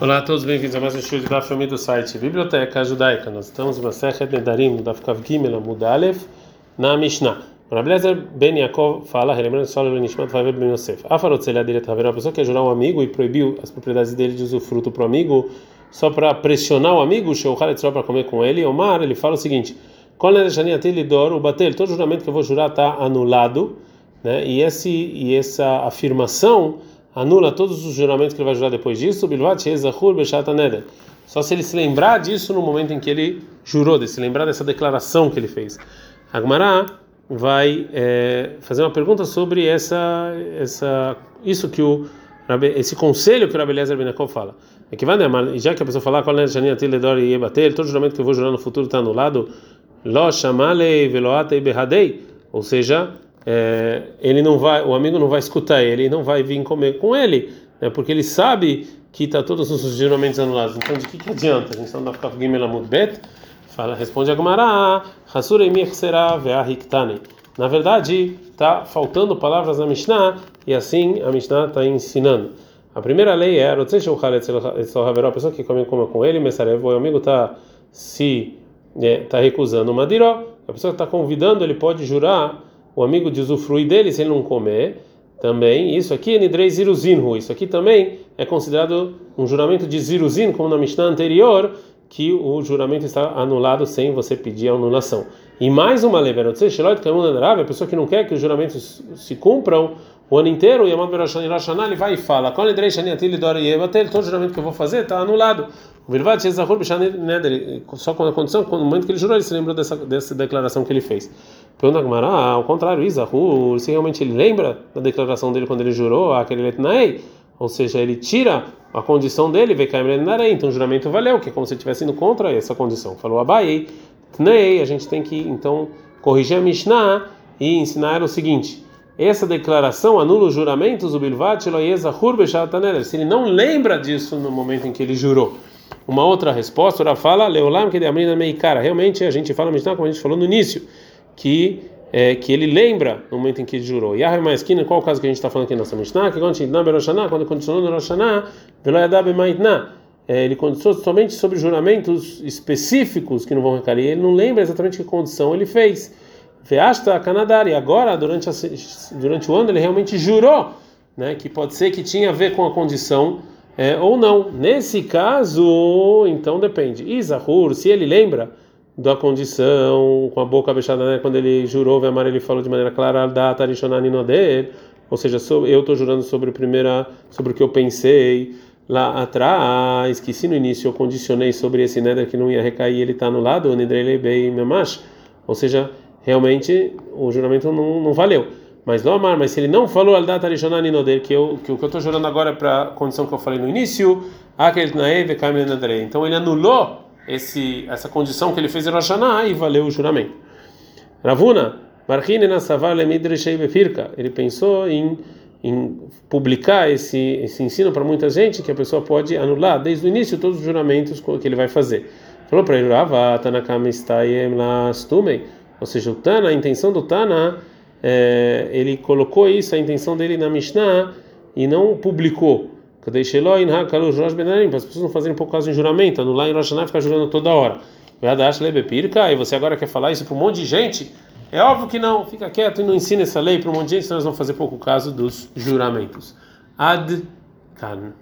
Olá a todos, bem-vindos a mais um show de Daf do site Biblioteca Judaica. Nós estamos na Sechet Nedarim, no Daf Kav Gimel, Mudalev, na Mishnah. Rabelezer Ben Yaakov fala, relembrando só o Nishmat Vaver Ben Yosef. Afarotzelha direto uma pessoa que é jurar um amigo e proibiu as propriedades dele de usufruto para o amigo só para pressionar o amigo, só para comer com ele. Omar, ele fala o seguinte: todo juramento que eu vou jurar está anulado, né? E, esse, e essa afirmação anula todos os juramentos que ele vai jurar depois disso, só se ele se lembrar disso no momento em que ele jurou, de se lembrar dessa declaração que ele fez. Agmará vai é, fazer uma pergunta sobre essa, essa, isso que o esse conselho que o Rabi Eliezer fala. É que vai, né, já que a pessoa falar qual é a Tiledor e bater, todo juramento que eu vou jurar no futuro está anulado, lo chamale veloate behadei, ou seja, é, ele não vai, o amigo não vai escutar ele, não vai vir comer com ele, né, porque ele sabe que está todos os juramentos anulados. Então, de que, que adianta? A gente está no Dafkaf Gimel Bet, fala, responde a ve'ahiktane. Na verdade, está faltando palavras na Mishnah e assim a Mishnah está ensinando. A primeira lei é a pessoa que come, come com ele, o amigo está se está é, recusando uma diró, a pessoa que está convidando, ele pode jurar o amigo de usufruir dele se ele não comer. Também, isso aqui é Nidrei Ziruzinhu, isso aqui também é considerado um juramento de Ziruzin, como na Mishnah anterior, que o juramento está anulado sem você pedir a anulação. E mais uma lei, a pessoa que não quer que os juramentos se cumpram o ano inteiro, e ele vai e fala: todo juramento que eu vou fazer está anulado. Só com a condição, no momento que ele jurou, ele se lembrou dessa, dessa declaração que ele fez. Pergunta Gamara, ah, ao contrário, Isahu, se realmente ele lembra da declaração dele quando ele jurou, aquele letnaei, ou seja, ele tira a condição dele, vê então o juramento valeu, que é como se ele estivesse indo contra essa condição. Falou Abai, tnei, a gente tem que então corrigir a Mishnah e ensinar o seguinte: essa declaração anula os juramentos, o bilvat se ele não lembra disso no momento em que ele jurou. Uma outra resposta, ela fala, Leolam que de meikara. Realmente a gente fala Mishnah como a gente falou no início que é, que ele lembra no momento em que jurou. E a esquina, qual o caso que a gente está falando aqui nessa Mishnah? Que quando condicionou no Roshaná, é, ele condicionou somente sobre juramentos específicos que não vão recair. Ele não lembra exatamente que condição ele fez. Veasta Canadá, e agora, durante, a, durante o ano, ele realmente jurou né, que pode ser que tinha a ver com a condição é, ou não. Nesse caso, então depende. Isahur, se ele lembra da condição, com a boca fechada, né? quando ele jurou, Vemar, ele falou de maneira clara, da Tarishonaninoder, ou seja, eu estou jurando sobre, primeira, sobre o que eu pensei lá atrás, que se no início eu condicionei sobre esse neder que não ia recair, ele está anulado, Nidrelebei Memash, ou seja, realmente o juramento não, não valeu. Mas não amar, mas se ele não falou al Tarishonaninoder, que, eu, que o que eu estou jurando agora é para a condição que eu falei no início, então ele anulou esse, essa condição que ele fez em Rosh e valeu o juramento. Ravuna, ele pensou em, em publicar esse, esse ensino para muita gente que a pessoa pode anular desde o início todos os juramentos que ele vai fazer. Falou para ele, ou seja, o Tana, a intenção do Tana, é, ele colocou isso, a intenção dele na Mishnah e não publicou para as pessoas não fazerem por causa de juramento, anular em Rosh Hashanah ficar jurando toda hora. E você agora quer falar isso para um monte de gente? É óbvio que não, fica quieto e não ensina essa lei para um monte de gente, senão nós vamos fazer pouco caso dos juramentos. Ad kan.